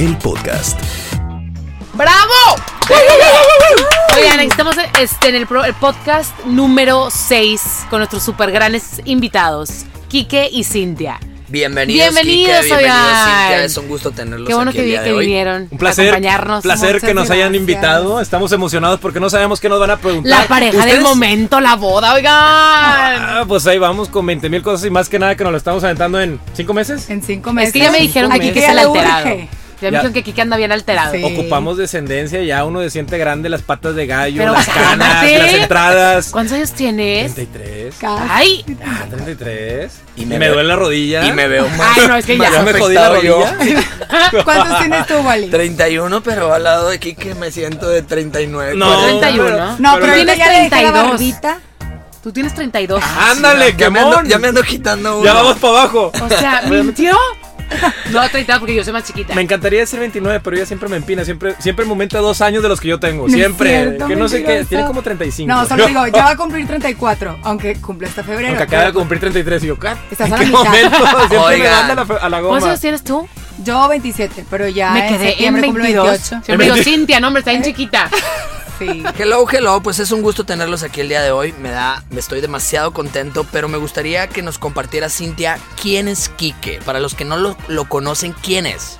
El podcast. ¡Bravo! Oigan, estamos este, en el, pro- el podcast número 6 con nuestros super grandes invitados, Quique y Cintia. Bienvenidos, Bienvenidos, Kike, bienvenidos, oigan. Cintia. Es un gusto tenerlos Qué bueno aquí que, el día que de hoy. vinieron Un placer, acompañarnos. placer que nos hayan invitado. Estamos emocionados porque no sabemos qué nos van a preguntar. La pareja del momento, la boda, oigan. Ah, pues ahí vamos con 20 mil cosas y más que nada que nos lo estamos aventando en 5 meses. En cinco meses. Es que ya me dijeron que Aquí el le alterado. urge. Ya me Ya. dijeron que Quique anda bien alterado. Sí. Ocupamos descendencia, ya uno se siente grande, las patas de gallo, Pero las canas, cálmate. las entradas. ¿Cuántos años tienes? 33. Casi. Ay, Ah, 33. Y Y me me, veo- duele la rodilla. Y me veo más. Ay, no, es que ya. me jodí la rodilla. ¿Cuántos tienes tú, Wally? 31, pero al lado de Kike me siento de 39. No, 40. 31. No, pero, tienes ya le dejé la 32. barbita. Tú tienes 32. Ándale, ya, me ando, ya me ando quitando uno. Ya vamos para abajo. O sea, ¿mintió? No, 30 porque yo soy más chiquita. Me encantaría decir 29, pero ella siempre me empina. Siempre, siempre me aumenta dos años de los que yo tengo. No Siempre. cierto, que no sé qué. Tiene como 35. No, solo digo, ya va a cumplir 34, aunque cumple hasta febrero. Aunque acaba de cumplir 33 y yo, ¿qué? Estás ¿En a la mitad. momento? Siempre me Oigan. manda a la, a la ¿Cuántos goma. años tienes tú? Yo 27, pero ya Me en quedé en 22. 28. Siempre digo, Cintia, no, hombre, está bien chiquita. Sí. Hello, hello, pues es un gusto tenerlos aquí el día de hoy. Me da, me estoy demasiado contento, pero me gustaría que nos compartiera Cintia quién es Kike. Para los que no lo, lo conocen, ¿quién es?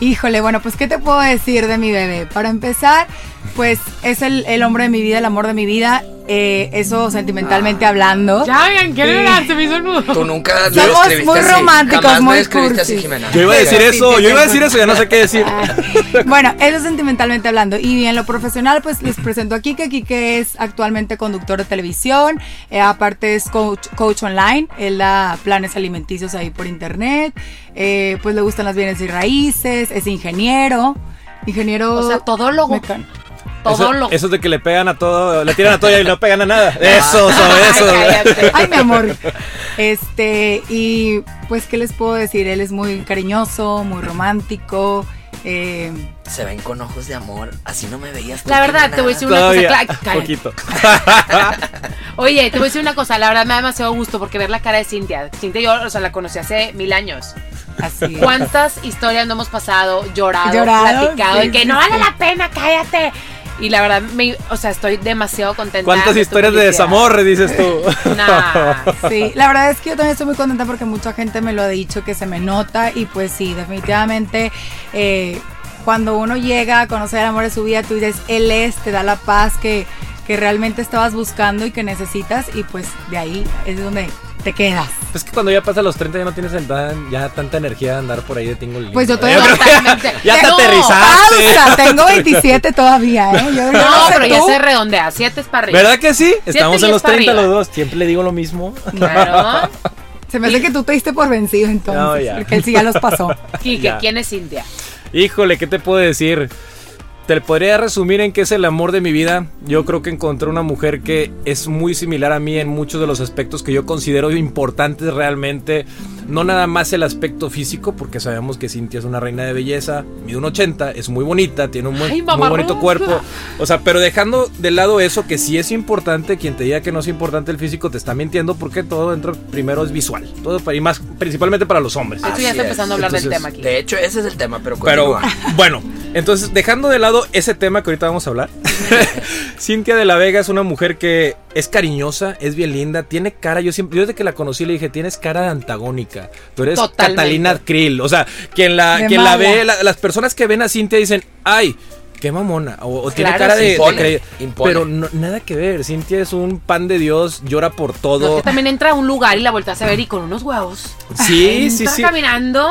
Híjole, bueno, pues ¿qué te puedo decir de mi bebé? Para empezar, pues es el, el hombre de mi vida, el amor de mi vida, eh, eso sentimentalmente hablando. Ya, oigan, ¿qué le Se me hizo el nudo. Tú nunca Somos describiste muy así. románticos, Jamás muy así. Jimena. Yo iba a decir sí, eso, yo iba a decir eso, ya no sé qué decir. Bueno, eso sentimentalmente hablando. Y en lo profesional, pues les presento a Kike. Kike es actualmente conductor de televisión. eh, aparte es coach, coach online. Él da planes alimenticios ahí por internet. eh, pues le gustan las bienes y raíces. Es ingeniero. Ingeniero. O sea, todólogo. mecan- Todo Eso, lo. eso de que le pegan a todo, le tiran a todo y no pegan a nada. Eso, eso, eso. Ay, cállate. Ay, mi amor. Este, y pues, ¿qué les puedo decir? Él es muy cariñoso, muy romántico. eh, Se ven con ojos de amor. Así no me veías. La verdad, te voy a decir una Todavía, cosa. poquito. Oye, te voy a decir una cosa. La verdad me da demasiado gusto porque ver la cara de Cintia. Cintia yo, o sea, la conocí hace mil años. así. ¿Cuántas historias no hemos pasado, llorado, Llorado, platicado, sí, y que sí, no vale sí. la pena, cállate? Y la verdad, me, o sea, estoy demasiado contenta. ¿Cuántas historias de desamor dices tú? Nah. Sí, la verdad es que yo también estoy muy contenta porque mucha gente me lo ha dicho que se me nota y pues sí, definitivamente eh, cuando uno llega a conocer el amor de su vida, tú dices, él es, te da la paz que, que realmente estabas buscando y que necesitas y pues de ahí es donde te quedas. Es que cuando ya pasa los 30 ya no tienes ya tanta energía de andar por ahí de tingo Pues yo todavía Totalmente. Ya te aterrizaste. Pausa, tengo 27 todavía, ¿eh? Yo, No, sé pero ya se redondea. Siete es para arriba. ¿Verdad que sí? Estamos en los para 30 arriba. los dos. Siempre le digo lo mismo. Claro. Se me hace que tú te diste por vencido entonces, No, ya. porque él sí ya los pasó. Quique, Ya. ¿quién es Cintia? Híjole, ¿qué te puedo decir? Te podría resumir en qué es el amor de mi vida. Yo creo que encontré una mujer que es muy similar a mí en muchos de los aspectos que yo considero importantes realmente. No nada más el aspecto físico, porque sabemos que Cintia es una reina de belleza, mide un 80, es muy bonita, tiene un muy, Ay, muy bonito cuerpo. O sea, pero dejando de lado eso, que sí es importante, quien te diga que no es importante el físico te está mintiendo porque todo dentro primero es visual. Todo para- y más principalmente para los hombres. De hecho, Así ya está es. empezando a hablar del tema aquí. De hecho, ese es el tema, pero Pero bueno, entonces dejando de lado ese tema que ahorita vamos a hablar, Cintia de la Vega es una mujer que es cariñosa, es bien linda, tiene cara, yo siempre, yo desde que la conocí le dije, tienes cara de antagónica, tú eres Totalmente. Catalina Krill, o sea, quien la, De quien la ve, la- las personas que ven a Cintia dicen, ay, qué mamona. O, o tiene Claro, cara de, de Impone, creer. impone. Pero no- nada que ver. Cintia es un pan de Dios, llora por No, todo. que también entra a un lugar y la vueltas a ver y con unos huevos. Sí, sí, Entra sí. caminando.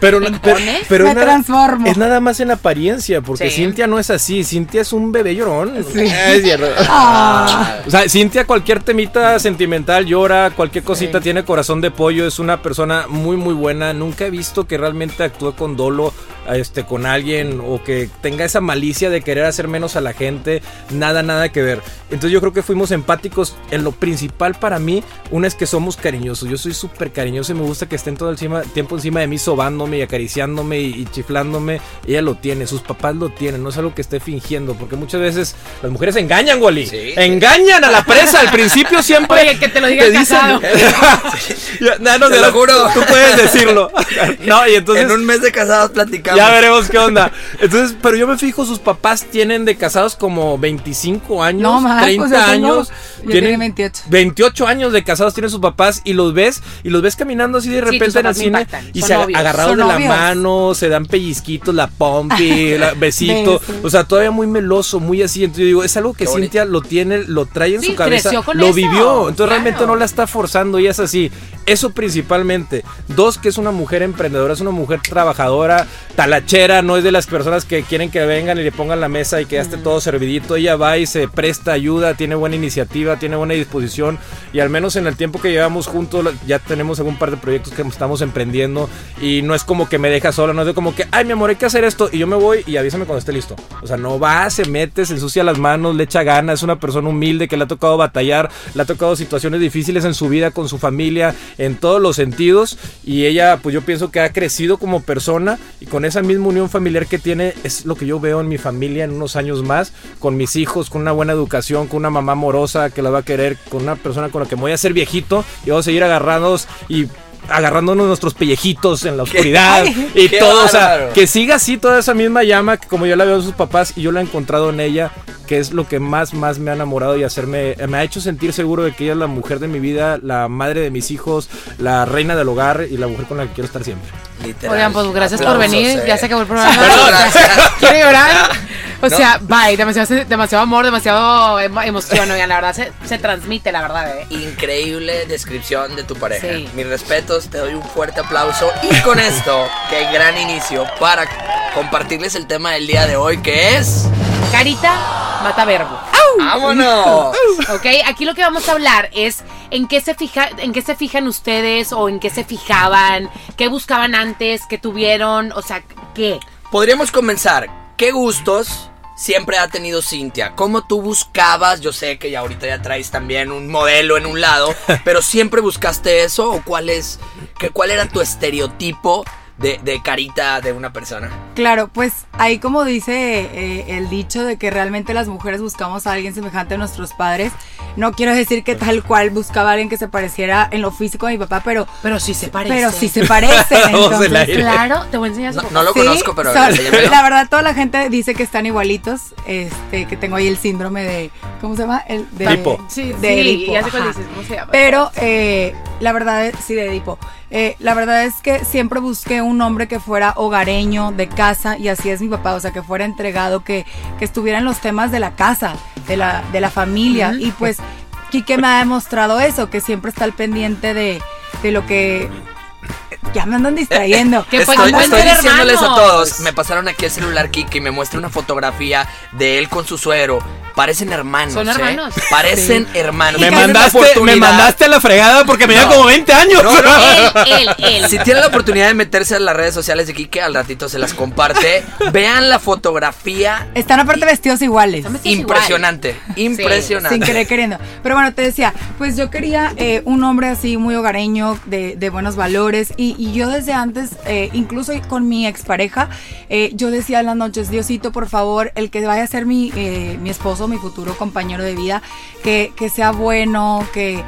Pero, ¿Te na- pero, pero Me es nada- transformo. Es nada más en apariencia, porque Sí. Cintia no es así. Cintia es un bebé llorón. Sí. Es cierto. Ah. O sea, Cintia cualquier temita sentimental llora, cualquier cosita tiene corazón de pollo, es una persona muy muy buena. Nunca he visto que realmente actúe con dolo este con alguien o que tenga esa malicia de querer hacer menos a la gente, nada nada que ver. Entonces yo creo que fuimos empáticos en lo principal para mí, una es que somos cariñosos. Yo soy súper cariñoso y me gusta que estén todo el tiempo encima de mí sobándome y acariciándome y, y chiflándome. Ella lo tiene, sus papás lo tienen, no es algo que esté fingiendo, porque muchas veces las mujeres engañan, Wally. Sí. Engañan a la presa al principio siempre. Oye, que te lo diga el dicen- no, no, Te de lo juro. Tú puedes decirlo. No, y entonces. en un mes de casados platicamos. Ya veremos qué onda. Entonces, pero yo me fijo, sus papás tienen de casados como 25 años, No más, 30 pues yo tengo- años. tengo 28. 28 años de casados tienen sus papás y los ves y los ves caminando así de repente en el cine impactan, y son se novios. agarrados Son de la mano, se dan pellizquitos, la pompi, la besito, o sea, todavía muy meloso, muy así. Entonces yo digo, es algo que Qué bonito. Cintia lo tiene, lo trae en Sí, su cabeza, lo eso, vivió, entonces realmente no la está forzando y es así. Eso principalmente. Dos, que es una mujer emprendedora, es una mujer trabajadora, talachera, no es de las personas que quieren que vengan y le pongan la mesa y que ya esté todo servidito. Ella va y se presta ayuda, tiene buena iniciativa, tiene buena disposición y al menos en el tiempo que llevamos juntos ya tenemos algún par de proyectos que estamos emprendiendo y no es como que me deja sola, no es de como que, ay mi amor, hay que hacer esto y yo me voy y avísame cuando esté listo. O sea, no va, se mete, se ensucia las manos, le echa ganas, es una persona humilde que le ha tocado batallar, le ha tocado situaciones difíciles en su vida con su familia, en todos los sentidos y ella pues yo pienso que ha crecido como persona y con esa misma unión familiar que tiene es lo que yo veo en mi familia en unos años más, con mis hijos, con una buena educación, con una mamá amorosa que la va a querer, con una persona con la que me voy a hacer viejito y vamos a seguir agarrados y agarrándonos nuestros pellejitos en la oscuridad y qué todo, o sea, que siga así toda esa misma llama que como yo la veo en sus papás y yo la he encontrado en ella, que es lo que más, más me ha enamorado y hacerme, me ha hecho sentir seguro de que ella es la mujer de mi vida, la madre de mis hijos, la reina del hogar y la mujer con la que quiero estar siempre. Literal. Oigan, pues gracias por venir. eh. Ya se acabó el programa. Perdón. Quiero llorar. O No. sea, bye. Demasiado, demasiado amor, demasiado emo- emoción. Oigan, la verdad se, se transmite, la verdad, eh. Increíble descripción de tu pareja. Sí. Mis respetos, te doy un fuerte aplauso. Y con esto, qué gran inicio para compartirles el tema del día de hoy, que es. Carita mata verbo. ¡Vámonos! Ok, aquí lo que vamos a hablar es en qué se fija, en qué se fijan ustedes o en qué se fijaban, qué buscaban antes, qué tuvieron, o sea, qué. Podríamos comenzar. ¿Qué gustos siempre ha tenido Cintia? ¿Cómo tú buscabas? Yo sé que ya ahorita ya traes también un modelo en un lado, pero siempre buscaste eso o cuál es, que, cuál era tu estereotipo de, de carita de una persona? Claro, pues ahí como dice eh, el dicho de que realmente las mujeres buscamos a alguien semejante a nuestros padres, no quiero decir que tal cual buscaba a alguien que se pareciera en lo físico a mi papá, pero, Pero sí se parece. pero sí se entonces, aire. Claro, te voy a enseñar su No, no lo Sí, conozco, pero son- la verdad toda la gente dice que están igualitos, este, que tengo ahí el síndrome de, ¿cómo se llama? El de Edipo. Sí, de sí, Edipo, ya sé cuál ajá. dices, ¿cómo se llama? Pero eh, la verdad es, sí, de Edipo. Eh, la verdad es que siempre busqué un hombre que fuera hogareño, de casa, y así es mi papá, o sea, que fuera entregado, que, que estuviera en los temas de la casa, de la, de la familia. Y pues, Quique me ha demostrado eso, que siempre está al pendiente de, de lo que... Ya me andan distrayendo. Que Estoy, estoy diciéndoles a todos, me pasaron aquí el celular Kike y me muestra una fotografía de él con su suegro. Parecen hermanos. Son ¿eh? hermanos. Parecen hermanos. Me mandaste, me mandaste a la fregada porque me No. como 20 años. No, no. Él, él, él. Si tienen la oportunidad de meterse en las redes sociales de Kike, al ratito se las comparte. Vean la fotografía. Están aparte vestidos iguales. Vestidos Impresionante, impresionante. Sin querer queriendo. Pero bueno, te decía, pues yo quería eh, un hombre así muy hogareño, de, de buenos valores. Y, y yo desde antes, eh, incluso con mi expareja, eh, yo decía en las noches, Diosito, por favor, el que vaya a ser mi, eh, mi esposo, mi futuro compañero de vida, que, que sea bueno, que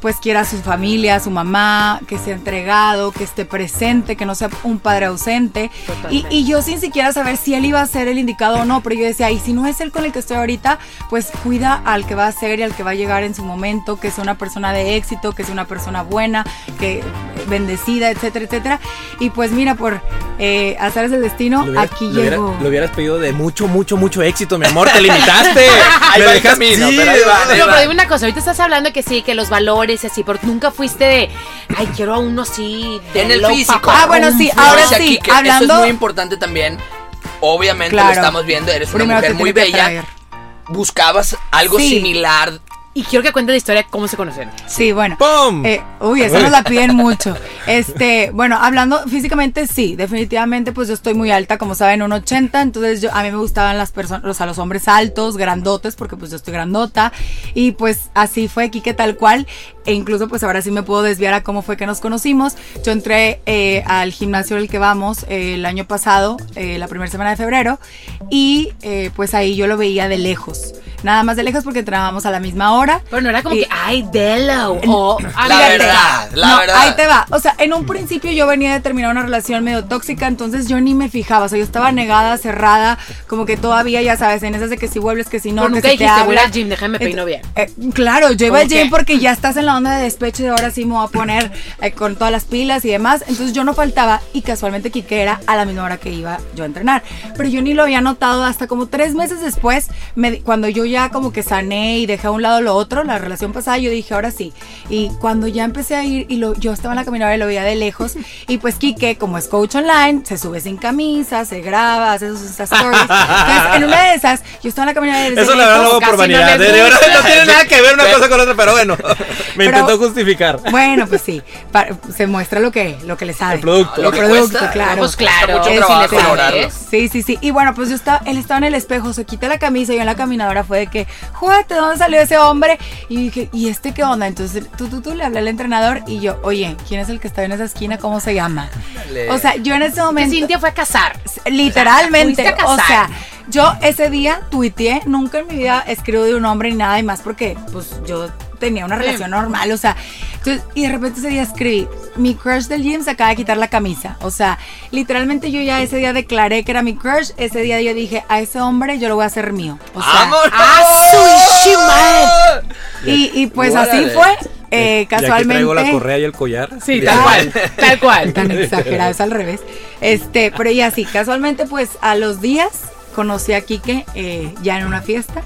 pues quiera a su familia, a su mamá, que sea entregado, que esté presente, que no sea un padre ausente. Y, y yo sin siquiera saber si él iba a ser el indicado o no, pero yo decía, y si no es él con el que estoy ahorita, pues cuida al que va a ser y al que va a llegar en su momento, que sea una persona de éxito, que sea una persona buena, que bendecida, etcétera, etcétera. Y pues mira, por eh, azares del destino, aquí lo hubiera- llego. Lo hubieras pedido de mucho, mucho, mucho éxito, mi amor. Te limitaste. Ahí Me camino, sí, pero ahí va, no, ahí No, va. pero dime una cosa, ahorita estás hablando que sí, que los valores y así, pero nunca fuiste de, ay, quiero a uno así, de En el físico. papá, Ah, bueno, sí, ahora sí, aquí que hablando- Eso es muy importante también. Obviamente Claro. lo estamos viendo, eres una Primero mujer muy bella. Buscabas algo Sí. similar. Y quiero que cuentes la historia de cómo se conocen. Sí, bueno. ¡Pum! Eh, uy, esa nos la piden mucho. Este, bueno, hablando físicamente, sí, definitivamente, pues yo estoy muy alta, como saben, 1,80. Entonces, yo, a mí me gustaban las personas, o sea, los hombres altos, grandotes, porque pues yo estoy grandota. Y pues así fue Kike tal cual. E incluso, pues ahora sí me puedo desviar a cómo fue que nos conocimos. Yo entré eh, al gimnasio al que vamos eh, el año pasado, eh, la primera semana de febrero. Y eh, pues ahí yo lo veía de lejos. Nada más de lejos porque entrábamos a la misma hora. Pero no era como Y- que, ay, Delo. O, La fíjate. verdad, la no, verdad. ahí te va. O sea, en un principio yo venía de terminar una relación medio tóxica, entonces yo ni me fijaba. O sea, yo estaba negada, cerrada, como que todavía, ya sabes, en esas de que si vuelves, que si no, Pero que nunca si te dijiste, voy habla. al gym, déjame peino bien. Eh, claro, yo iba al ¿Cómo gym qué? porque ya estás en la onda de despecho y ahora sí me voy a poner eh, con todas las pilas y demás. Entonces yo no faltaba y casualmente Kike era a la misma hora que iba yo a entrenar. Pero yo ni lo había notado hasta como tres meses después, me cuando yo ya como que sané y dejé a un lado lo otro, la relación pasada, yo dije, ahora sí. Y cuando ya empecé a ir y lo, yo estaba en la caminadora y lo veía de lejos, y pues Kike, como es coach online, se sube sin camisa, se graba, hace sus stories. Entonces, en una de esas, yo estaba en la caminadora y Eso la verdad por no vanidad. de verdad gusta. no tiene nada que ver una cosa con otra, pero bueno. Me intentó justificar. Bueno, pues sí, se muestra lo que, lo que le sabe. El producto. Lo que producto, cuesta, claro. Pues claro, mucho trabajo lograrlo. Sí, sí, sí. Y bueno, pues yo estaba, él estaba en el espejo, se quita la camisa y yo en la caminadora fue de que, juguete, ¿dónde salió ese hombre? Y dije, ¿y este qué onda? Entonces tú, tú, tú le hablé al entrenador y yo, oye, ¿quién es el que está en esa esquina? ¿Cómo se llama? O sea, yo en ese Que momento... Cintia fue a casar. Literalmente, fuiste a o casar. sea, yo ese día tuiteé, nunca en mi vida escribo de un hombre ni nada y más porque pues yo tenía una relación normal, o sea, entonces, y de repente ese día escribí, mi crush del gym se acaba de quitar la camisa, o sea, literalmente yo ya ese día declaré que era mi crush, ese día yo dije, a ese hombre yo lo voy a hacer mío, o sea, ¡Vámonos! ¡Ah, su y, y pues así fue, eh, casualmente. traigo la correa y el collar. Sí, tal cual, tal cual. tan exagerado, es al revés. Este, pero ya sí, casualmente, pues a los días conocí a Quique eh, ya en una fiesta.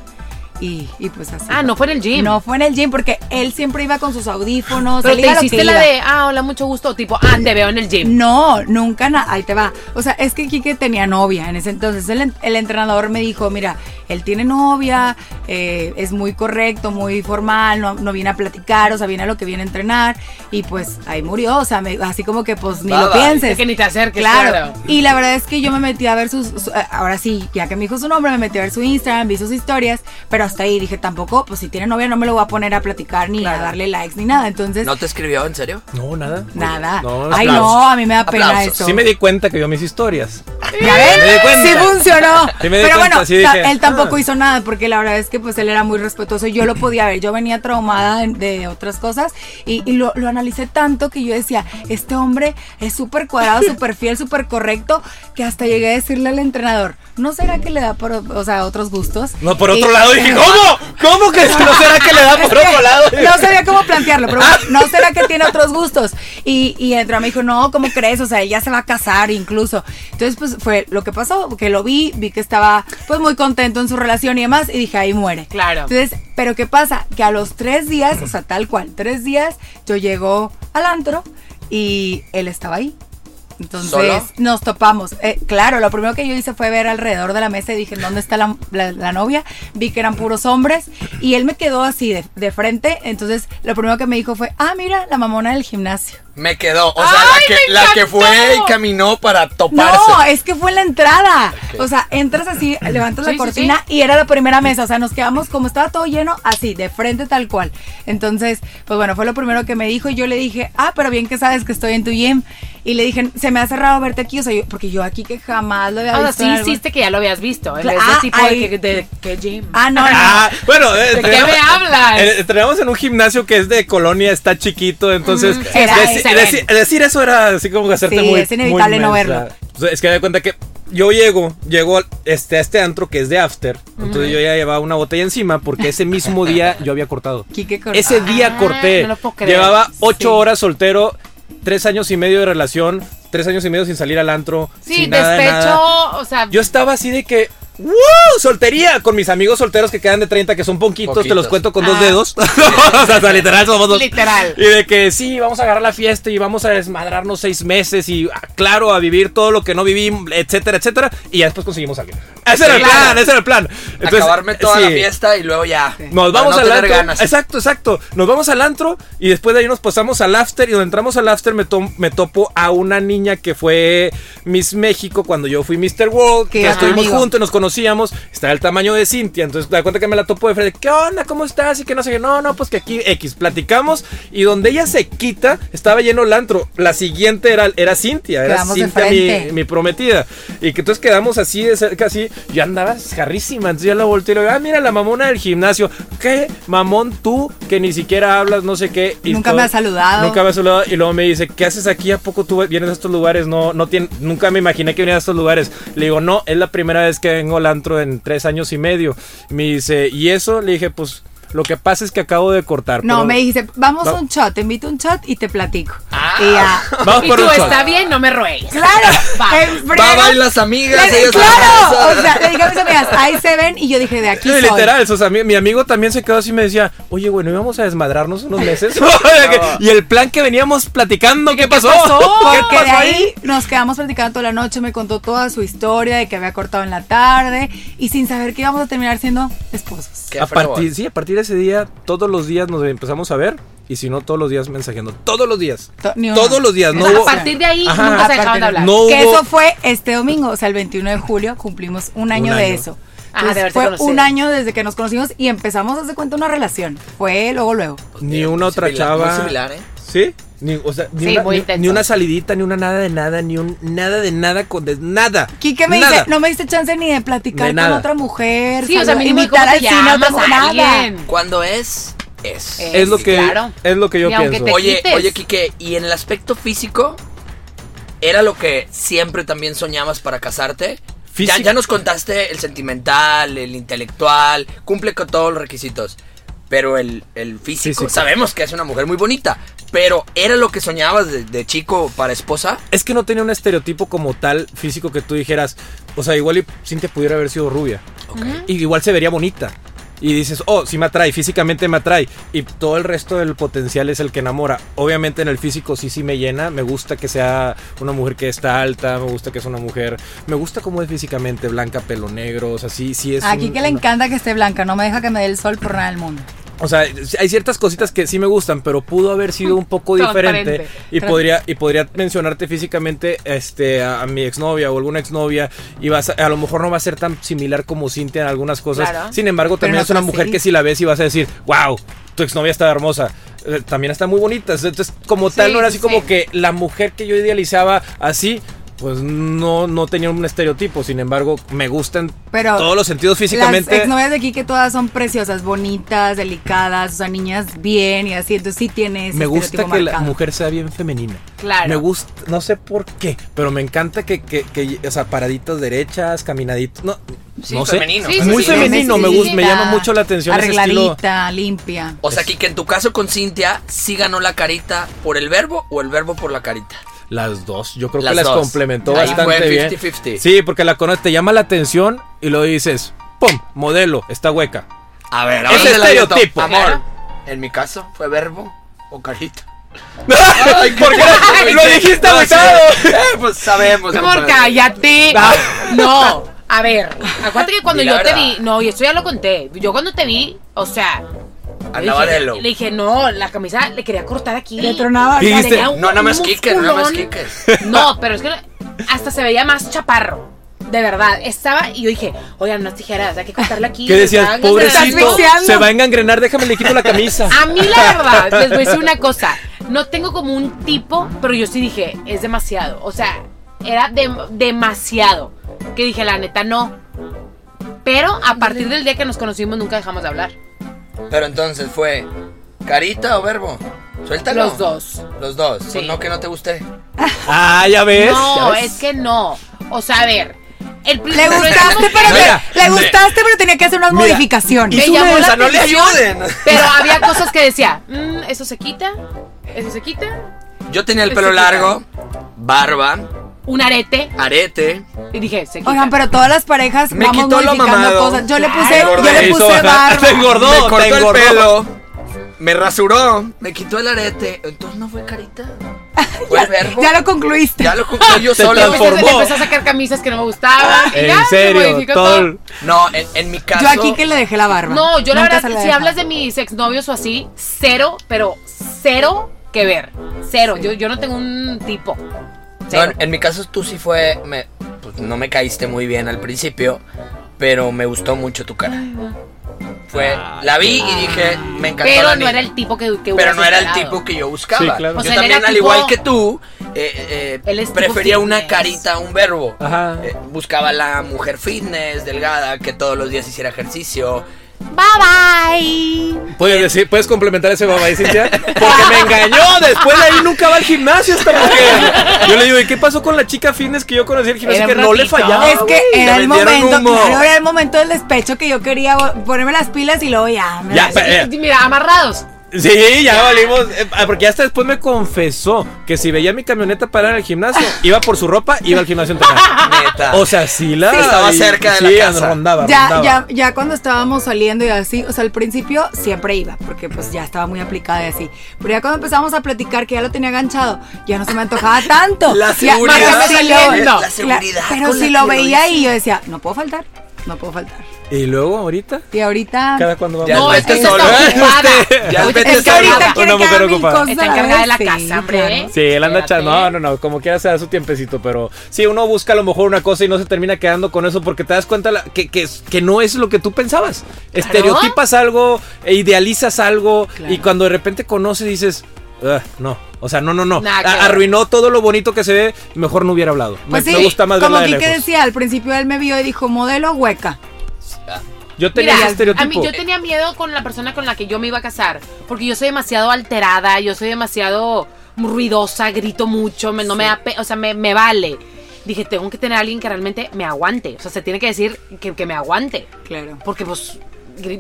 Y, y pues así. Ah, no fue en el gym. No fue en el gym porque él siempre iba con sus audífonos. Pero te hiciste la de, ah, hola, mucho gusto, tipo, ah, te veo en el gym. No, nunca, ahí te va. O sea, es que Quique tenía novia en ese entonces. El, en- el entrenador me dijo, mira, él tiene novia, eh, es muy correcto, muy formal, no, no viene a platicar, o sea, viene a lo que viene a entrenar. Y pues ahí murió, o sea, me- así como que pues ni lo pienses. Es que ni te acerques, Claro. claro. Y la verdad es que yo me metí a ver sus, su- eh, ahora sí, ya que me dijo su nombre, me metí a ver su Instagram, vi sus historias, pero hasta ahí dije, tampoco, pues si tiene novia no me lo voy a poner a platicar ni a darle likes ni nada. Entonces, ¿No te escribió, en serio? No, nada. nada. No, Ay, aplausos. no, a mí me da pena Aplausos. eso. Sí me di cuenta que vio mis historias. ¿Ya ven? Me di cuenta. Sí funcionó. Sí me di Pero cuenta, bueno, sí ta- dije, él tampoco ah. hizo nada porque la verdad es que pues él era muy respetuoso. Yo lo podía ver. Yo venía traumada de, de otras cosas y, y lo, lo analicé tanto que yo decía, este hombre es súper cuadrado, súper fiel, súper correcto, que hasta llegué a decirle al entrenador, ¿no será que le da por, o sea, otros gustos? No, por otro Y- lado dije, ¿cómo? ¿Cómo que no será que le da por otro lado? No sabía cómo plantearlo, pero bueno, no será que tiene otros gustos. Y, y entrenador me dijo, no, ¿cómo crees? O sea, ella se va a casar incluso. Entonces, pues fue lo que pasó, que lo vi, vi que estaba pues muy contento en su relación y demás, y dije, ahí muere. Claro. Entonces, pero ¿qué pasa? Que a los tres días, o sea, tal cual, tres días, yo llego al antro y él estaba ahí. Entonces ¿Solo? nos topamos. Eh, claro, lo primero que yo hice fue ver alrededor de la mesa y dije, ¿dónde está la, la- la novia? Vi que eran puros hombres y él me quedó así de, de frente. Entonces lo primero que me dijo fue, ah, mira, la mamona del gimnasio. Me quedó. O sea, ¡Ay, la, que, la que fue y caminó para toparse. No, es que fue en la entrada. O sea, entras así, levantas Sí, la sí, cortina y era la primera mesa. O sea, nos quedamos como estaba todo lleno, así, de frente tal cual. Entonces, pues bueno, fue lo primero que me dijo y yo le dije, ah, pero bien que sabes que estoy en tu gym. Y le dije, se me ha cerrado verte aquí, o sea, yo- porque yo aquí que jamás lo había O sea, visto. sí en algún- hiciste que ya lo habías visto. En vez ah, tipo ay. de, que- de, ¿qué gym? Ah, no, no. Ah, bueno, eh, ¿De qué entrenamos- me hablas? eh, Entrenamos en un gimnasio que es de colonia, está chiquito, entonces Ujú. Era- deci- se deci- ven. decir eso era así como que hacerte Sí, muy es inevitable muy no verlo. Es que me da cuenta que yo llego, llego al- este, a este antro que es de after, entonces yo ya llevaba una botella encima porque ese mismo día yo había cortado. Ese día Ah, corté. no lo puedo creer. Llevaba ocho Sí. horas soltero tres años y medio de relación, tres años y medio sin salir al antro. Sí, sin nada de despecho, nada. o sea, Yo estaba así de que. ¡Woo! Soltería con mis amigos solteros que quedan de 30, que son poquitos, te Poquitos. los cuento con dos Ah. dedos. o sea, literal somos dos. literal. Y de que sí, vamos a agarrar la fiesta y vamos a desmadrarnos seis meses y, ah, claro, a vivir todo lo que no viví, etcétera, etcétera. Y ya después conseguimos a alguien. Ese era el Claro. plan, ese era el plan. Entonces, Acabarme toda la sí. fiesta y luego ya. Nos vamos no al antro. ganas. Exacto, exacto. Nos vamos al antro y después de ahí nos pasamos al after. Y donde entramos al after me, to- me topo a una niña que fue Miss México cuando yo fui Mr. World. Que Que es tu estuvimos juntos, nos conocíamos. Está el tamaño de Cintia. Entonces das cuenta que me la topo de frente. ¿Qué onda? ¿Cómo estás? Y que no sé qué. No, no, pues que aquí X. Platicamos. Y donde ella se quita, estaba lleno el antro. La siguiente era, era Cintia. Era Quedamos Cintia, mi, mi prometida. Y que entonces quedamos así de cerca, así. Yo andaba jarrísima. Entonces yo la volteé y le digo, ah, mira la mamona del gimnasio. ¿Qué mamón tú que ni siquiera hablas, no sé qué? Y Nunca todo- me has saludado. Nunca me has saludado. Y luego me dice, ¿qué haces aquí? ¿A poco tú vienes a estos lugares? No, no tiene, nunca me imaginé que viniera a estos lugares. Le digo, no, es la primera vez que vengo al antro en tres años y medio. Me dice, ¿y eso? Le dije, pues. Lo que pasa es que acabo de cortar. No, pero- me dijiste, vamos a un shot, te invito a un shot y te platico. Ah. Y ya. Vamos y por tú, un shot. está bien, no me ruegues. Claro, Va. y las amigas. Le- ellas claro, o sea, le dije a mis amigas, ahí se ven y yo dije, de aquí Sí, soy. literal, o sea, mi, mi amigo también se quedó así y me decía, oye, bueno, íbamos a desmadrarnos unos meses. y el plan que veníamos platicando, ¿qué pasó? pasó? ¿Qué Porque de pasó ahí nos quedamos platicando toda la noche, me contó toda su historia de que había cortado en la tarde y sin saber que íbamos a terminar siendo esposos. Qué A partir, sí, a partir de ese día, todos los días nos empezamos a ver. Y si no, todos los días mensajeando. Todos los días. To-. Todos los días. No hubo- a partir de ahí Ajá. nunca se dejaban de hablar. No Que hubo- eso fue este domingo, o sea, el 21 de julio, cumplimos un año, Un de eso. Entonces, haberse fue conocido. un año desde que nos conocimos y empezamos a hacer cuenta una relación. Fue luego, luego. Ni una otra Similar, chava. Muy similar, ¿eh? ¿Sí? Ni, o sea, ni, Sí, una, muy ni- intenso. ni una salidita, ni una nada de nada, ni un nada de nada con de nada. Quique me Nada. dice, no me diste chance ni de platicar De con otra mujer. Sí, o sea, mínimo, invitar ¿cómo al cine a otra mujer, a nada. Es, es. Es lo que claro. es lo que yo pienso. te- Oye, quites. oye, Quique, y en el aspecto físico, ¿era lo que siempre también soñabas para casarte? Ya, ya nos contaste el sentimental, el intelectual, cumple con todos los requisitos. Pero el, el físico, Físico. sabemos que es una mujer muy bonita. Pero ¿era lo que soñabas de, de chico para esposa? Es que no tenía un estereotipo como tal físico que tú dijeras, o sea, igual y Cintia pudiera haber sido rubia. Y igual se vería bonita. Y dices, oh, sí me atrae, físicamente me atrae. Y todo el resto del potencial es el que enamora. Obviamente en el físico sí, sí me llena. Me gusta que sea una mujer que está alta, me gusta que es una mujer. Me gusta cómo es físicamente, blanca, pelo negro. O sea, sí, sí es. Aquí un- que le una- encanta que esté blanca, no me deja que me dé el sol por nada del mundo. O sea, hay ciertas cositas que sí me gustan, pero pudo haber sido un poco diferente. Y podría, y podría mencionarte físicamente este, a, a mi exnovia o alguna exnovia. Y vas a, a lo mejor no va a ser tan similar como Cintia en algunas cosas. Claro. Sin embargo, también es una mujer sí. que si la ves y vas a decir, wow, tu exnovia está hermosa. Eh, También está muy bonita. Entonces, como tal, no era sí, así como que la mujer que yo idealizaba así. Pues no, no tenía un estereotipo, sin embargo, me gustan Pero todos los sentidos físicamente. Las exnovias de aquí que todas son preciosas, bonitas, delicadas, o sea, niñas bien y así. Entonces sí tiene ese Me gusta que la mujer sea bien femenina. Claro. Me gusta, no sé por qué, pero me encanta que, que, que, o sea, paraditas derechas, caminaditos, no, Sí, no sé. femenino. Sí, sí, muy sí, femenino, me gusta, me llama mucho la atención ese. Arregladita, limpia. O sea, que en tu caso con Cintia, ¿sí ganó la carita por el verbo o el verbo por la carita? Las dos, yo creo Las que las dos. complementó Ahí bastante fue bien. 50-50. Sí, porque la conoces, te llama la atención y lo dices, ¡pum! Modelo, está hueca. A ver, Ese ahora todo. estereotipo. Amor, en mi caso, ¿fue verbo o carita? ¿Por qué lo dijiste No, agüitado? sí. Eh, pues sabemos. Amor, cállate. No, a ver, acuérdate que cuando yo te vi, no, y esto ya lo conté. Yo cuando te vi, o sea, Andaba dije, de low. le dije, no, la camisa le quería cortar aquí. Le tronaba. ¿Qué acá. dijiste? Un- No, nada más un Quique, no, nada más musculón. Quique. No, pero es que hasta se veía más chaparro. De verdad, estaba y yo dije, oigan, unas tijeras, hay que cortarle aquí. ¿Qué decías? Pobrecito, se va a engangrenar, déjame le quito la camisa. A mí la verdad, les voy a decir una cosa. No tengo como un tipo, pero yo sí dije, es demasiado. O sea, era dem- demasiado. Que dije, la neta, no. Pero a partir del día que nos conocimos nunca dejamos de hablar. Pero entonces fue carita o verbo. Suéltalo. Los dos. Los dos. Sí. Pues no que no te guste. Ah, ya ves. ya No, ves. es que no. O sea, a ver. El Le gustaste, pero Mira, le gustaste, pero tenía que hacer unas Mira, modificaciones. me la no le ayuden. Pero había cosas que decía, "Mm, eso se quita, eso se quita, Yo tenía el pelo largo, barba, Un arete. arete. Y dije, se quita. Oigan, pero todas las parejas Me vamos quitó lo modificando mamado. cosas. Yo le puse, yo Engordé. le Hizo puse bajar. barba. Te engordó, me te cortó el engordó. pelo, me rasuró, me quitó el arete. Entonces no fue carita. Fue el verbo. Ya lo concluiste. Ya lo concluí yo Se solo. Le empecé, le empecé a sacar camisas que no me gustaban. y En ya, se serio, todo. el- No, en, en mi caso. Yo aquí que le dejé la barba. No, yo la Nunca verdad, se la si hablas de mis exnovios o así, cero, pero cero que ver. Cero. Yo, yo no tengo un tipo. No, en, en mi caso tú sí fue. Me, pues, no me caíste muy bien al principio, pero me gustó mucho tu cara. Fue, la vi y dije, me encantó pero la no era el tipo que, que Pero no era el tipo que yo buscaba. Sí, claro. O Yo sea, él también, era al tipo- igual que tú, eh, eh, prefería una carita a un verbo. Ajá. Eh, buscaba la mujer fitness, delgada, que todos los días hiciera ejercicio. Bye bye. Puedes decir, puedes complementar ese babay, Cintia. Porque me engañó. Después de ahí nunca va al gimnasio esta mujer. Yo le digo, ¿y qué pasó con la chica fitness que yo conocí el gimnasio? Era Que no le fallaba. Es que era el momento, claro, era el momento del despecho que yo quería ponerme las pilas y luego ya. me Ya, las- pero- Eh. Mira, amarrados. Sí, ya valimos. eh, ah, Porque hasta después me confesó que si veía mi camioneta parar en el gimnasio, iba por su ropa, iba al gimnasio entrenar. Neta. O sea, sí la. Sí, estaba cerca de sí, la casa. Rondaba, ya, rondaba. ya, ya cuando estábamos saliendo y así, o sea, al principio siempre iba, porque pues ya estaba muy aplicada y así. Pero ya cuando empezamos a platicar que ya lo tenía enganchado, ya no se me antojaba tanto. La Ya- seguridad. pero si lo-. La seguridad pero si lo veía y yo decía, no puedo faltar, no puedo faltar. Y luego, ahorita, Y ahorita... cada cuando vamos. Ya No, vete es que está ocupada. Ya Oye, vete es que ahorita quiere Una mujer ocupada. cosas Está a la encargada de la casa, sí, hombre, claro. ¿eh? Sí, él anda echando. No, no, no. Como quiera se da su tiempecito, pero sí, uno busca a lo mejor una cosa y no se termina quedando con eso porque te das cuenta la- que, que, que no es lo que tú pensabas. Estereotipas algo, e idealizas algo Claro. y cuando de repente conoces dices. "Ah, no, o sea, no, no, no. Que arruinó todo lo bonito que se ve. Mejor no hubiera hablado. Pues me, sí, me gusta más como verla de decía, al principio él me vio y dijo, modelo hueca. Yo tenía Mira, estereotipo. a mí yo tenía miedo con la persona con la que yo me iba a casar, porque yo soy demasiado alterada, yo soy demasiado ruidosa, grito mucho, me- no me da, pe- o sea, me, me vale. Dije, tengo que tener a alguien que realmente me aguante, o sea, se tiene que decir que, que me aguante, Claro. porque pues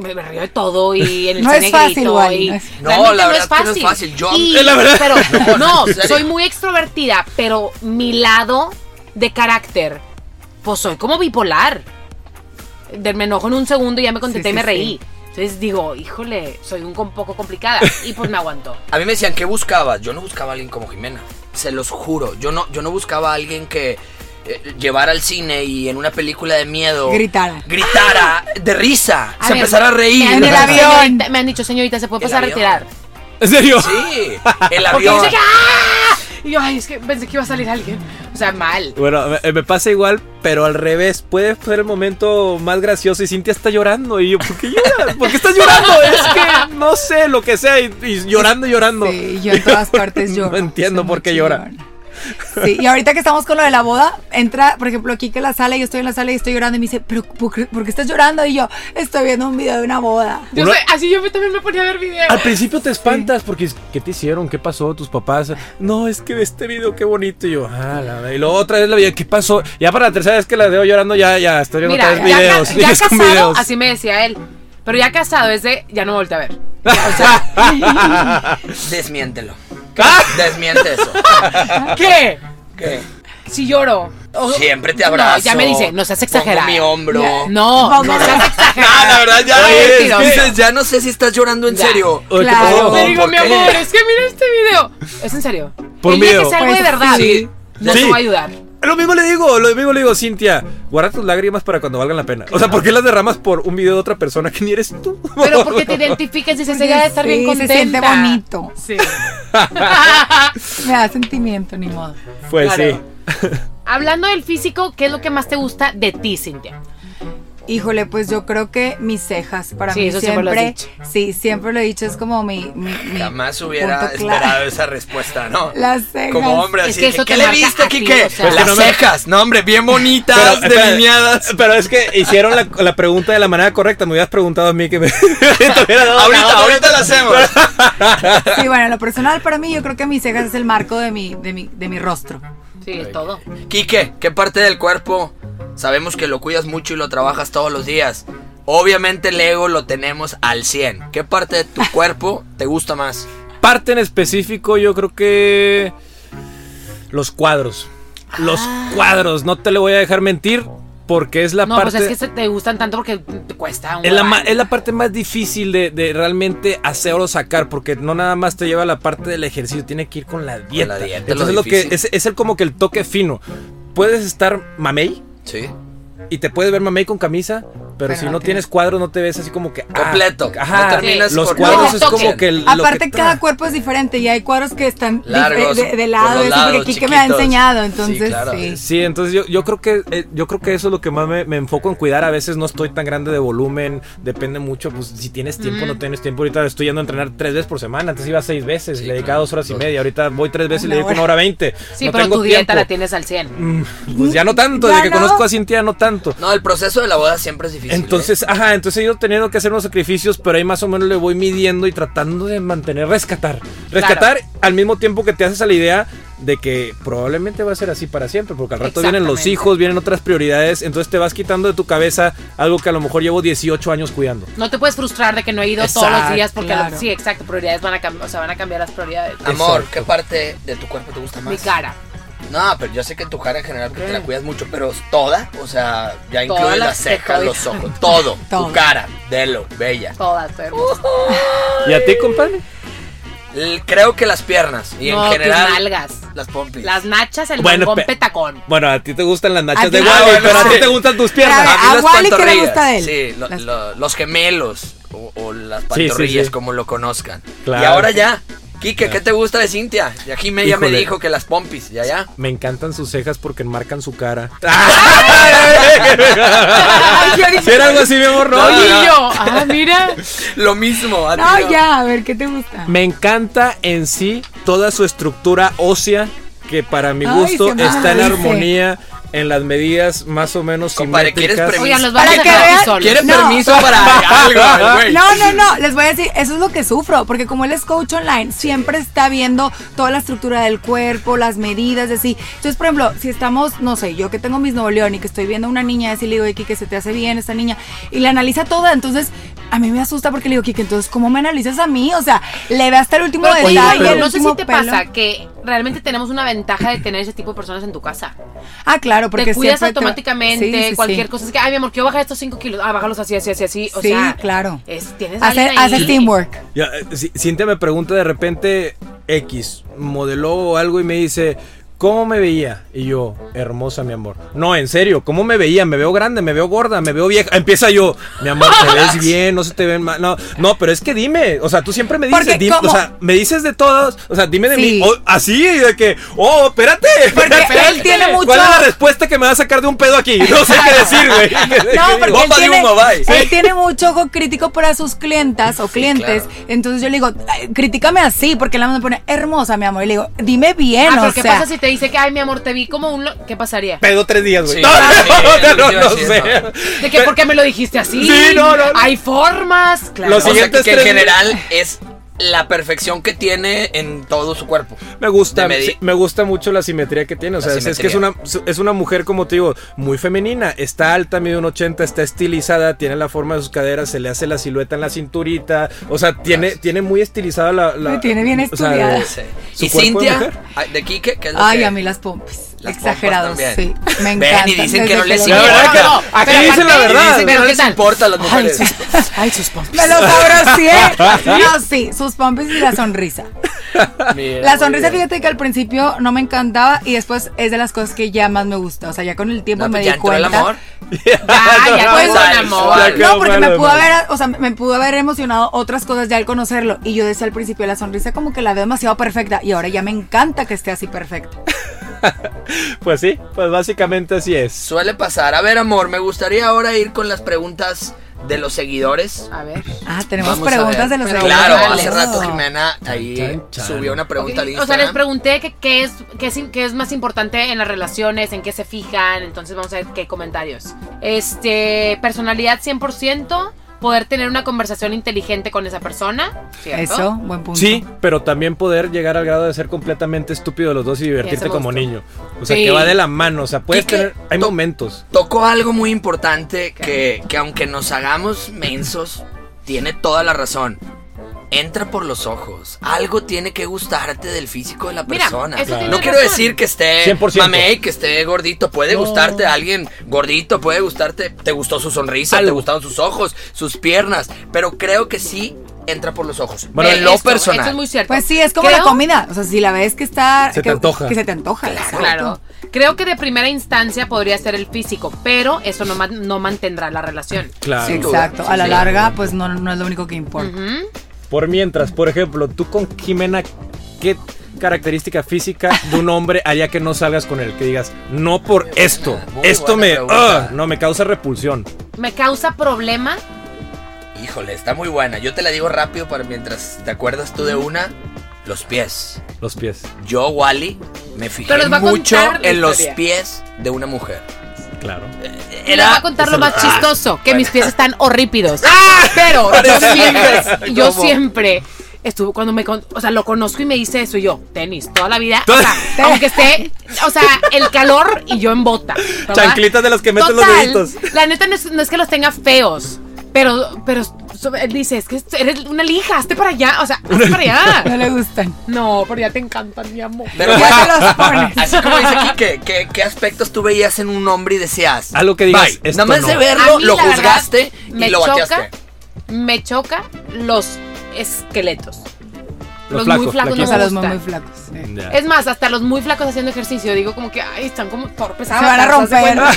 me, me río de todo y en el No cine es fácil, grito Wally, y no es- No, la verdad es que no es fácil. Yo- Y- la verdad. pero No, soy muy extrovertida, pero mi lado de carácter, pues soy como bipolar. De- me enojo en un segundo y ya me contenté Sí, y me sí, reí. Entonces digo, híjole, soy un poco complicada. Y pues me aguantó. A mí me decían, ¿qué buscabas? Yo no buscaba a alguien como Jimena. Se los juro. Yo no, yo no buscaba a alguien que eh, llevara al cine y en una película de miedo Gritara. gritara de risa, A se ver, empezara a reír. Me han, En el dicho, avión. "Señorita", me han dicho, señorita, ¿se puede El pasar a avión. retirar? ¿En serio? Sí, el Porque avión. dice que ¡ah! Y yo, ay, es que pensé que iba a salir alguien. O sea, mal. Bueno, me, me pasa igual, pero al revés. Puede ser el momento más gracioso y Cintia está llorando. Y yo, ¿por qué lloras? ¿Por qué estás llorando? Es que no sé, lo que sea. Y, y llorando, llorando. Sí, yo en todas partes lloro. No entiendo Soy por qué muy llora. chillona. Sí, y ahorita que estamos con lo de la boda, entra, por ejemplo, aquí que la sala, yo estoy en la sala y estoy llorando y me dice, pero ¿por qué, por qué estás llorando? Y yo, estoy viendo un video de una boda. Yo Uno- sé, así yo me- también me ponía a ver videos. Al principio te espantas porque ¿qué te hicieron? ¿Qué pasó? ¿Tus papás? No, es que ve este video, qué bonito. Y yo, ah, la verdad. Y luego otra vez la vi, ¿qué pasó? Ya para la tercera vez que la veo llorando, ya, ya, estoy viendo Mira, otra vez ya, ca- videos. ya videos con casado, videos. así me decía él. Pero ya casado es de, ya no volteé a ver. Desmiéntelo. Desmiente eso. ¿Qué? ¿Qué? Si lloro. Siempre te abrazo. No, ya me dice, no seas exagerada. Pongo mi hombro. Ya. No, no seas exagerada. Ah, la verdad, ya, Oye, mentiroso. dices, ya no sé si estás llorando en Ya. serio. Oye, ¿qué Claro. Le digo, ¿Por mi amor, es que mira este video. ¿Es en serio? Por El día video. que sea algo de verdad, sí. no Sí. te voy a ayudar. Lo mismo le digo, lo mismo le digo, Cintia. Guarda tus lágrimas para cuando valgan la pena. O sea, ¿por qué las derramas por un video de otra persona que ni eres tú? Pero porque te identificas y se llega de estar bien contenta. se siente bonito. Sí. Me da sentimiento, ni modo. Pues Claro. sí. Hablando del físico, ¿qué es lo que más te gusta de ti, Cintia? Híjole, pues yo creo que mis cejas, para Sí, mí eso siempre lo has siempre, dicho. sí, siempre lo he dicho, es como mi, mi, mi Jamás hubiera punto clave. esperado esa respuesta, ¿no? Las cejas. Como hombre, Es así que ¿qué le viste, Kike? o sea. Las no me- cejas, no, hombre, bien bonitas, Pero, delineadas. pero es que hicieron la, la pregunta de la manera correcta. Me hubieras preguntado a mí que me. dado Ahorita, ahorita la hacemos. Sí, bueno, en lo personal para mí yo creo que mis cejas es el marco de mi, de mi, de mi rostro. Sí, es todo. Quique, ¿qué parte del cuerpo? Sabemos que lo cuidas mucho y lo trabajas todos los días. Obviamente el ego lo tenemos al 100. ¿Qué parte de tu cuerpo te gusta más? parte en específico, yo creo que los cuadros. Los cuadros, no te le voy a dejar mentir, porque es la no, parte. pues es que te gustan tanto porque te cuesta un Es la, es la parte más difícil de, de realmente hacer o sacar, porque no nada más te lleva a la parte del ejercicio, tiene que ir con la dieta. la dieta, lo Entonces lo que es, es el como que el toque fino. Puedes estar mamey Sí. Y te puedes ver mamey con camisa, pero, Pero si no no tienes- tienes cuadro no te ves así como que ah, Completo. Ajá. No terminas los cuadros es como que el- lo Aparte, que cada cuerpo es diferente y hay cuadros que están Largos, de, de lado, eso, lados, porque Kike me ha enseñado, Sí, entonces claro. sí. Sí, entonces yo, yo creo que eh, yo creo que eso es lo que más me, me enfoco en cuidar. A veces no estoy tan grande de volumen, depende mucho, pues si tienes tiempo o no tienes tiempo. Ahorita estoy yendo a entrenar tres veces por semana, antes iba seis veces, Sí, le dedicaba claro. dos horas y media. Ahorita voy tres veces y le dedico una hora veinte. Sí, No pero tengo tu dieta tiempo. la tienes al 100. Mm, Pues ya no tanto, Ya desde que no. conozco a Cintia no tanto. No, el proceso de la boda siempre es difícil. ¿eh? Entonces, ajá, entonces he ido teniendo que hacer unos sacrificios, pero ahí más o menos le voy midiendo y tratando de mantener, rescatar. Rescatar al mismo tiempo que te haces a la idea de que probablemente va a ser así para siempre, porque al rato vienen los hijos, vienen otras prioridades, entonces te vas quitando de tu cabeza algo que a lo mejor llevo 18 años cuidando. No te puedes frustrar de que no he ido todos los días porque claro. los- sí, exacto, prioridades van a cambiar, o sea, van a cambiar las prioridades. ¿eh? Amor, Exacto. ¿qué parte de tu cuerpo te gusta más? Mi cara. No, pero yo sé que tu cara en general porque te la cuidas mucho, pero toda, o sea, ya Toda incluye la- las cejas, los ojos, todo, Todo. tu cara, Delo, bella. Todas, estoy hermosa. ¿Y a ti, compadre? Creo que las piernas y no, en general tus nalgas. las pompis. Las nachas, el Bueno, pe- petacón. Bueno, a ti te gustan las A nachas de Ah, Wally, bueno, pero a sí. ti te gustan tus Pero a piernas. ver, A mí ¿A las Wally qué le gusta de él? Sí, lo- Las- lo- los gemelos o, o las Sí, sí, pantorrillas, sí. como lo conozcan. Claro. Y ahora ya, Quique, ¿qué te gusta de Cintia? Y aquí me, ya me dijo que las pompis, ya, ya. Me encantan sus cejas porque enmarcan su cara. Si era algo así, mi amor, no. Oye, no. y yo, ah, mira. Lo mismo. a No, no. ya, a ver, ¿qué te gusta? Me encanta en sí toda su estructura ósea que para mi Ay, gusto me está en armonía en las medidas más o menos Compadre, ¿quieres simétricas. permiso? Oigan, los Para que vean- solos. ¿Quiere No. permiso para algo? No, no, no, les voy a decir, eso es lo que sufro, porque como él es coach online, siempre está viendo toda la estructura del cuerpo, las medidas, así. Entonces, por ejemplo, si estamos, no sé, yo que tengo mis Nuevo León y que estoy viendo a una niña, así le digo, Kike, se te hace bien esta niña, y la analiza toda, entonces a mí me asusta porque le digo, Kike, entonces, ¿cómo me analizas a mí? O sea, le ve hasta el último Pero, Oye, detalle, pero- el no sé si te pelo. pasa que realmente tenemos una ventaja de tener ese tipo de personas en tu casa. Ah, claro, porque te cuidas siempre te- automáticamente, Sí, sí, cualquier sí. cosa. Es que, ay, mi amor, quiero bajar estos 5 kilos. Ah, bájalos así, así, así, así. O Sí, sea, claro. Es, tienes Hace, hace teamwork. Ya, eh, Cintia me pregunta de repente X, modeló algo y me dice, ¿cómo me veía? Y yo, hermosa, mi amor. No, en serio, ¿cómo me veía? Me veo grande, me veo gorda, me veo vieja. Empieza yo, mi amor, te ves bien, no se te ven mal. No, no, pero es que dime, o sea, tú siempre me dices, Porque dime, como- o sea, me dices de todos, o sea, dime de Sí. mí, oh, así, de que, oh, espérate, Porque espérate. él tiene mucho- ¿Cuál es la respuesta que me va a sacar de un pedo aquí? No sé qué decir, güey. No, porque él Bomba de tiene, humo, bye. él tiene mucho ojo crítico para sus clientas o clientes. claro. Entonces yo le digo, "Ay, críticame así, porque la me pone hermosa, mi amor. Y le digo, dime bien, Ah, pero o ¿qué sea. pasa si te dice que, ay, mi amor, te vi como un... lo- ¿Qué pasaría? Pedo tres días, güey. Sí, no, sí, no, no, sí, no sí, sé. ¿De que por qué me lo dijiste así? Sí, no, no, no. Hay formas. Claro. Los O sea, siguientes que en tres- general es la perfección que tiene en todo su cuerpo. Me gusta, De me gusta mucho la simetría que tiene. O sea, es, es que es una, es una mujer, como te digo, muy femenina. Está alta, mide un 80, está estilizada, tiene la forma de sus caderas, se le hace la silueta en la cinturita. O sea, tiene, Gracias. tiene muy estilizada la. la- tiene bien o sea, estudiada. de- Sí. ¿Su Y de Cintia, de Quique, ¿qué es lo Ay, que- a mí las pompis. Las Exagerados, pompas sí. Me Ven, encantan. y dicen que no les verdad que no, aquí pero dicen la verdad. Dicen que Pero no ¿qué les importa a las mujeres. Ay, sus pompis. Me lo sabrosié. No, sí, sus pompis y la sonrisa. Mira, La sonrisa, fíjate que al principio no me encantaba y después es de las cosas que ya más me gusta. O sea, ya con el tiempo No, me pues di ya entró el cuenta. amor. Ya, ya Pues, un amor. No, porque me pudo haber, o sea, me pudo haber emocionado otras cosas ya al conocerlo. Y yo decía al principio, la sonrisa como que la veo demasiado perfecta. Y ahora ya me encanta que esté así perfecta. Pues sí, pues básicamente así es. Suele pasar. A ver, amor, me gustaría ahora ir con las preguntas de los seguidores. A ver. Ah, tenemos Vamos preguntas de los Pero Claro, hace rato. Jimena ahí Chan, chan. subió una pregunta al O sea, les pregunté que qué es, qué, es, qué es más importante en las relaciones, en qué se fijan, entonces vamos a ver qué comentarios. Este, personalidad 100%, poder tener una conversación inteligente con esa persona, ¿cierto? Eso, buen punto. Sí, pero también poder llegar al grado de ser completamente estúpido los dos y divertirte como niño. O sea, Sí. que va de la mano. O sea, puedes tener. Hay to- momentos. Tocó algo muy importante que, que aunque nos hagamos mensos, tiene toda la razón. Entra por los ojos. Algo tiene que gustarte del físico de la Mira, persona. eso No quiero razón. decir que esté 100%. mamey, que esté gordito. Puede gustarte alguien gordito, puede gustarte. Te gustó su sonrisa, te Algo. gustaron sus ojos, sus piernas. Pero creo que sí entra por los ojos. Bueno, en lo Esto- personal. esto es muy cierto. Pues sí, es como Creo- la comida. O sea, si la ves que está. Se te que, antoja. Que se te antoja. exacto. Claro. Creo que de primera instancia podría ser el físico, pero eso no, no mantendrá la relación. Claro. Sí, Sin duda. exacto. A la larga, pues no, no es lo único que importa. Ujú. Por mientras, por ejemplo, tú con Jimena, ¿qué característica física de un hombre haría que no salgas con él? Que digas, no por esto. muy Esto me. ah, no, me causa repulsión. Me causa problema. Híjole, está muy buena. Yo te la digo rápido para mientras te acuerdas tú de una. Los pies. Los pies. Yo, Wally, me fijé mucho en los pies de una mujer. Claro. Les voy a contar lo más Ah, chistoso, que bueno. mis pies están horrípidos. Pero yo siempre, yo siempre estuvo cuando me, con- o sea, lo conozco y me dice eso y yo, tenis, toda la vida, o sea, aunque esté, o sea, el calor y yo en bota. ¿verdad? Chanclitas de las que meten los Total, deditos. La neta no es, no es que los tenga feos, pero, pero so- él dice, es que eres una lija, hazte para allá, o sea, hazte para allá. No le gustan. No, pero ya te encantan, mi amor. Pero Ya te los pones. así como dice aquí, ¿qué, qué, qué aspectos tú veías en un hombre y decías? Algo que digas, "Bye"? esto Nada más no. de A verlo, mí, lo verdad, juzgaste y me lo choca, bateaste. me choca los esqueletos. Los Los, muy flacos, flacos no O me sea, los muy, flacos. sí. Ya. Es más, hasta los muy flacos haciendo ejercicio, digo como que, ay, están como torpes. Se van a romper.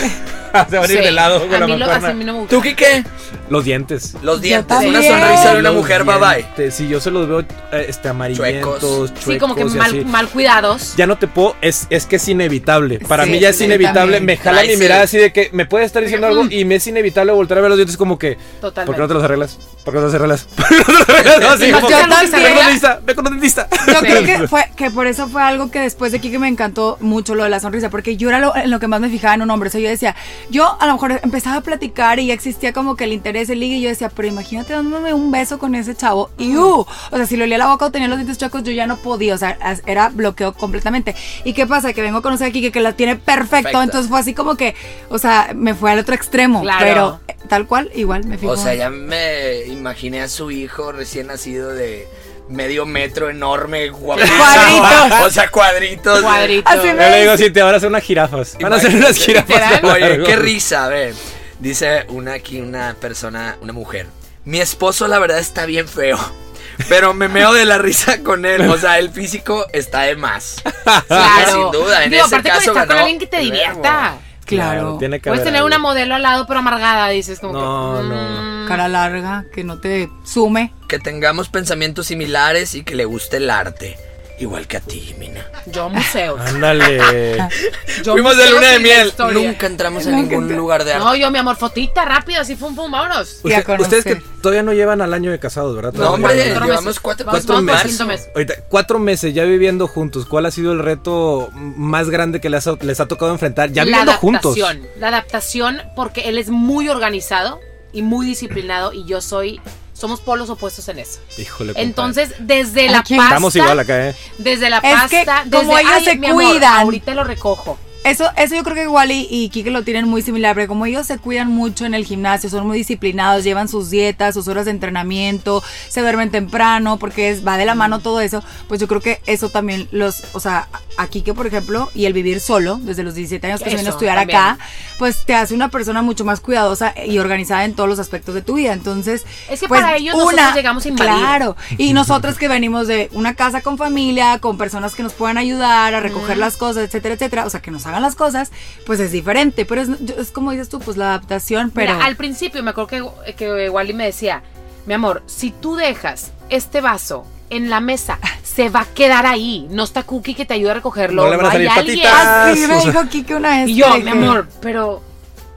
Se van a ir de lado con a la mí, lo, mancuerna. así a mí no me gusta. ¿Tú, Quique? Los dientes. Los dientes, una sonrisa de una Los mujer, bye bye. Sí, yo se los veo eh, este, amarillentos, chuecos. Sí, como que mal, mal cuidados. Ya no te puedo, es, es que es inevitable. Para Sí, mí ya es inevitable. también. Me jala Ay, mi sí. mirada así de que me puede estar diciendo algo y me es inevitable volver a ver los dientes como que. Totalmente. ¿Por qué no te los arreglas? ¿Por qué no te los arreglas? ¿Por qué no te los arreglas? Así como. Ve con con un dentista. Yo creo que fue que por eso fue algo que después de aquí que me encantó mucho lo de la sonrisa, porque yo era lo, en lo que más me fijaba en un hombre. O sea, yo decía, yo a lo mejor empezaba a platicar y ya existía como que el interés, el ligue, y yo decía, pero imagínate dándome un beso con ese chavo. Y uh, o sea, si le olía la boca o tenía los dientes chuecos, yo ya no podía. O sea, era bloqueo completamente. ¿Y qué pasa? Que vengo a conocer aquí que, que la tiene perfecto. Perfecta. Entonces fue así como que, o sea, me fue al otro extremo. Claro. Pero eh, tal cual, igual me fijo. O sea, ya me imaginé a su hijo recién nacido de medio metro enorme, guapísimo. Cuadritos. O sea, cuadritos. Cuadrito. Así Yo le digo, sí, te van a hacer unas jirafas. Van a hacer unas jirafas. Oye, qué risa, a ver. Dice una aquí, una persona, una mujer. Mi esposo, la verdad, está bien feo. Pero me meo de la risa con él. O sea, el físico está de más. Claro. Sin duda, en Digo, ese aparte caso con estar con ganó alguien que te divierta. Claro. tiene que Puedes haber tener una modelo al lado, pero amargada, dices como No, que. no, mm, Cara larga, que no te sume. Que tengamos pensamientos similares y que le guste el arte. Igual que a ti, Mina. Yo museos. Ándale. Yo Fuimos de luna de la miel. historia. Nunca entramos en ningún lugar de arte. No, yo, mi amor, fotita rápida, así fum, fum, vámonos. Ya ustedes que todavía no llevan al año de casados, ¿verdad? No, Todavía hombre, llevamos meses. cuatro, Vamos- cuatro meses. quinto mes. Ahorita, cuatro meses ya viviendo juntos. ¿Cuál ha sido el reto más grande que les ha, les ha tocado enfrentar? Ya la viviendo juntos. adaptación. La adaptación, porque él es muy organizado y muy disciplinado y yo soy. Somos polos opuestos en eso. Híjole. compadre. Entonces, desde la Aquí. pasta. Estamos igual acá, ¿eh? Desde la Es pasta. que como desde, ellos "Ay, se amor, cuidan". ahorita lo recojo. Eso, eso yo creo que igual y, y Kike lo tienen muy similar, pero como ellos se cuidan mucho en el gimnasio, son muy disciplinados, llevan sus dietas, sus horas de entrenamiento, se duermen temprano, porque es, va de la mano todo eso, pues yo creo que eso también los, o sea, a Kike, por ejemplo, y el vivir solo, desde los 17 años que se vino a estudiar también. acá, pues te hace una persona mucho más cuidadosa y organizada en todos los aspectos de tu vida. Entonces, Es que pues, para ellos nosotros llegamos a invadir. Claro, y nosotros que venimos de una casa con familia, con personas que nos puedan ayudar a recoger las cosas, etcétera, etcétera, o sea, que nos hagan las cosas, pues es diferente, pero es, como dices tú, pues la adaptación, pero... Mira, al principio me acuerdo que, que Wally me decía, mi amor, si tú dejas este vaso en la mesa, se va a quedar ahí. No está Cookie que te ayude a recogerlo. No le van a hay salir alguien. patitas. Así me dijo Kike una vez. Y yo, mi amor, pero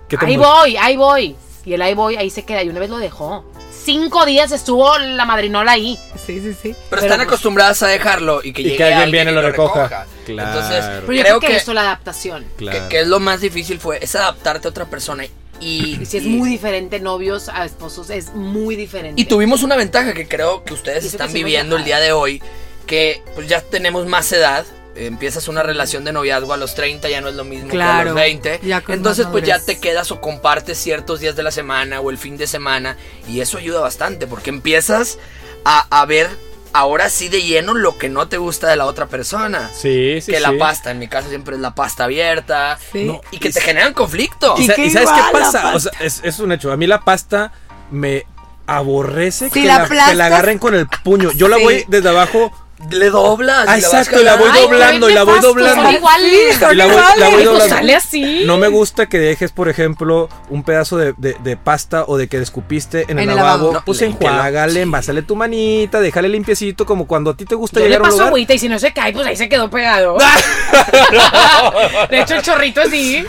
¿Qué te ahí voy, ahí voy. Y el ahí voy, ahí se queda. Y una vez lo dejó. Cinco días estuvo la madrinola ahí. Sí, sí, sí. Pero, Pero, están pues, acostumbradas a dejarlo y que Y llegue que alguien alguien viene y lo recoja. recoja. Claro. Entonces, Pero yo creo creo que, que, eso, la adaptación. Claro. que, que es lo más difícil fue es adaptarte a otra persona y, Y si es y- muy diferente, novios a esposos, es muy diferente. y tuvimos una ventaja que creo que ustedes están viviendo el día de hoy, que pues ya tenemos más edad. Empiezas una relación de noviazgo a los 30, ya no es lo mismo que a los 20. ya con Entonces, pues ya te quedas o compartes ciertos días de la semana o el fin de semana. Y eso ayuda bastante porque empiezas a, a ver ahora sí de lleno lo que no te gusta de la otra persona. Sí, sí, que la sí. pasta, en mi caso siempre es la pasta abierta. Sí. No, y que te generan conflicto. Y ¿Y, sa- que y sabes qué pasa? O sea, es, es un hecho. A mí la pasta me aborrece Si que, la la, que aplastas- la agarren con el puño. Yo la voy desde abajo. Le doblas. Ah, y la vas exacto, y la voy. Ay, doblando, y la voy doblando. Y la voy- la voy Pues doblando. sale así. No me gusta que dejes, por ejemplo, un pedazo de, de- de pasta o de que escupiste en el, En el lavabo. lavabo. No, pues le- enjuágale, sí. envásale tu manita, déjale limpiecito, como cuando a ti te gusta Yo le llegar a un paso lugar. agüita y si no se cae, pues ahí se quedó pegado. de hecho, el chorrito así. Eh,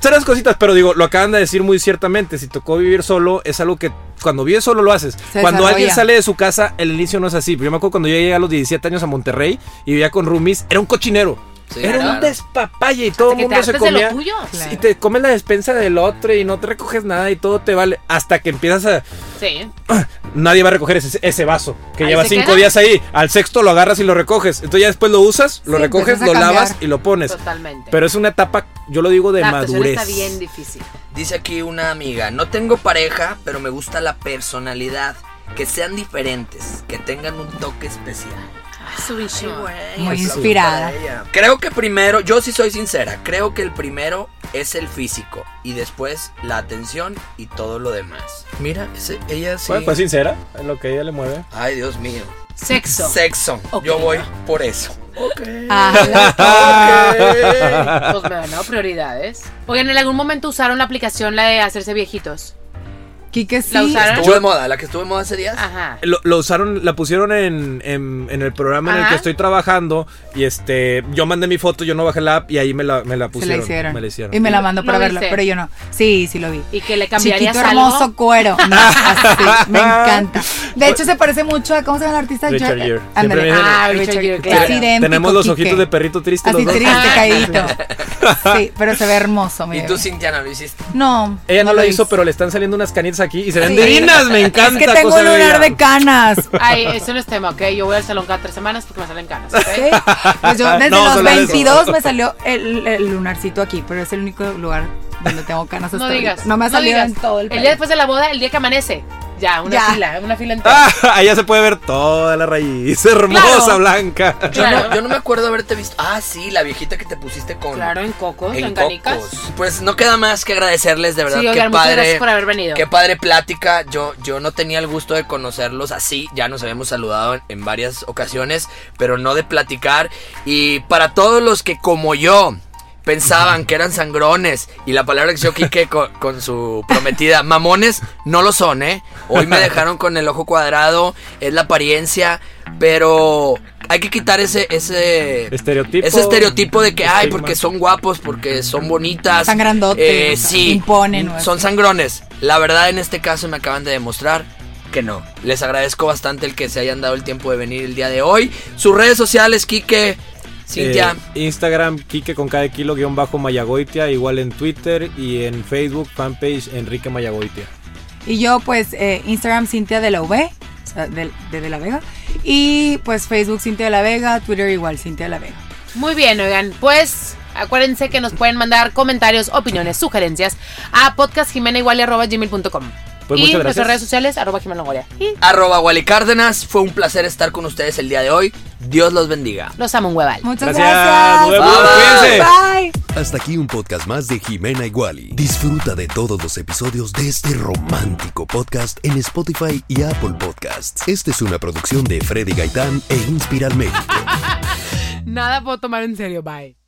Son las cositas, pero digo, lo acaban de decir muy ciertamente. Si tocó vivir solo, es algo que cuando vives solo lo haces. Se cuando desarrolla. alguien sale de su casa, el inicio no es así. Yo me acuerdo cuando yo llegué a los 17 años a Monterrey y vivía con roomies, era un cochinero. Sí, era claro. un despapalle y todo el mundo se comía. tuyo. Claro. Y te comes la despensa del otro y no te recoges nada y todo te vale. Hasta que empiezas a. Sí. Nadie va a recoger ese, ese vaso que Ahí lleva cinco queda. días ahí. Al sexto lo agarras y lo recoges. Entonces ya después lo usas, lo Sí, recoges, lo lavas y lo pones. Totalmente. Pero es una etapa, yo lo digo, de la adaptación madurez. está bien difícil. Dice aquí una amiga, no tengo pareja, pero me gusta la personalidad. Que sean diferentes, que tengan un toque especial. Muy inspirada. Creo que primero, yo sí soy sincera, creo que el primero es el físico y después la atención y todo lo demás. Mira, ese- ella sí. Bueno, pues sincera, es lo que a ella le mueve. Ay, Dios mío. Sexo. Sexo. Ok. Yo voy por eso. Ah, Pues me han dado prioridades. Oigan, ¿en algún momento usaron la aplicación la de hacerse viejitos? Quique sí. ¿La usaron? Estuvo de moda, la que estuvo de moda hace días. Ajá. Lo, lo usaron, la pusieron en, en- en el programa en el que estoy trabajando y este, yo mandé mi foto, yo no bajé la app y ahí me la, me la Se pusieron. la hicieron. Me la hicieron. Y me la mandó ¿Lo para verla, pero yo no. Sí, sí lo vi. Y que le cambiarías Chiquito algo. hermoso cuero. No, así, me encanta. De hecho, se parece mucho a. ¿Cómo se llama el artista? Richard Yo- Gere. Dicen- Ah, Richard Gere, Es claro. idéntico, Tenemos los Quique. ojitos de perrito triste Así los dos. triste, Ah. caídito. Sí, pero se ve hermoso, Y tú, Cintiana, lo hiciste. No. Ella no, lo lo hizo, hice. pero le están saliendo unas canitas aquí y se ven Sí. divinas, me encanta. Es que tengo un lunar de canas. Ay, eso no es tema, ¿ok? Yo voy al salón cada tres semanas porque me salen canas, ¿ok? Sí. Pues yo desde No, los solo eso. 22 me salió el, el lunarcito aquí, pero es el único lugar donde tengo canas hasta No ahorita. digas. No me ha salido en todo el El pelo. día después de la boda, el día que amanece. Ya, una Ya. fila, una fila entera. Ah, allá se puede ver toda la raíz hermosa, Claro. blanca. Yo, Claro. no, yo no me acuerdo haberte visto. Ah, sí, la viejita que te pusiste con. Claro, en cocos, en, en canicas. cocos. Pues no queda más que agradecerles, de verdad. Sí, qué oigan, muchas padre. gracias por haber venido. Qué padre plática. Yo, yo no tenía el gusto de conocerlos así. Ya nos habíamos saludado en, en varias ocasiones, pero no de platicar. Y para todos los que, como yo, pensaban que eran sangrones y la palabra que yo Quique con, con su prometida, mamones, no lo son, ¿eh? Hoy me dejaron con el ojo cuadrado, es la apariencia, pero hay que quitar ese, ese Estereotipo. ese estereotipo de que, ay, porque son guapos, porque son bonitas. Tan grandotes, Eh, sí. imponen, Son así. sangrones. La verdad, en este caso me acaban de demostrar que no. Les agradezco bastante el que se hayan dado el tiempo de venir el día de hoy. Sus redes sociales, Quique, Cintia. Eh, Instagram, Kike con cada kilo guion bajo Mayagoitia, igual en Twitter y en Facebook, fanpage Enrique Mayagoitia. Y yo, pues, eh, Instagram Cintia de la V, o sea, de, de, de la Vega. Y pues Facebook Cintia de la Vega, Twitter igual Cintia de la Vega. Muy bien, oigan, pues acuérdense que nos pueden mandar comentarios, opiniones, sugerencias a podcastjimenaigualia.gmail.com Pues y muchas gracias. nuestras redes sociales, arroba Jimena Longoria. Y Arroba Wally Cárdenas. Fue un placer estar con ustedes el día de hoy. Dios los bendiga. los amo un hueval. Muchas Gracias, Bye. Bye. Hasta aquí un podcast más de Jimena Iguali. Disfruta de todos los episodios de este romántico podcast en Spotify y Apple Podcasts. Esta es una producción de Freddy Gaitán e Inspiral México. Nada puedo tomar en serio, bye.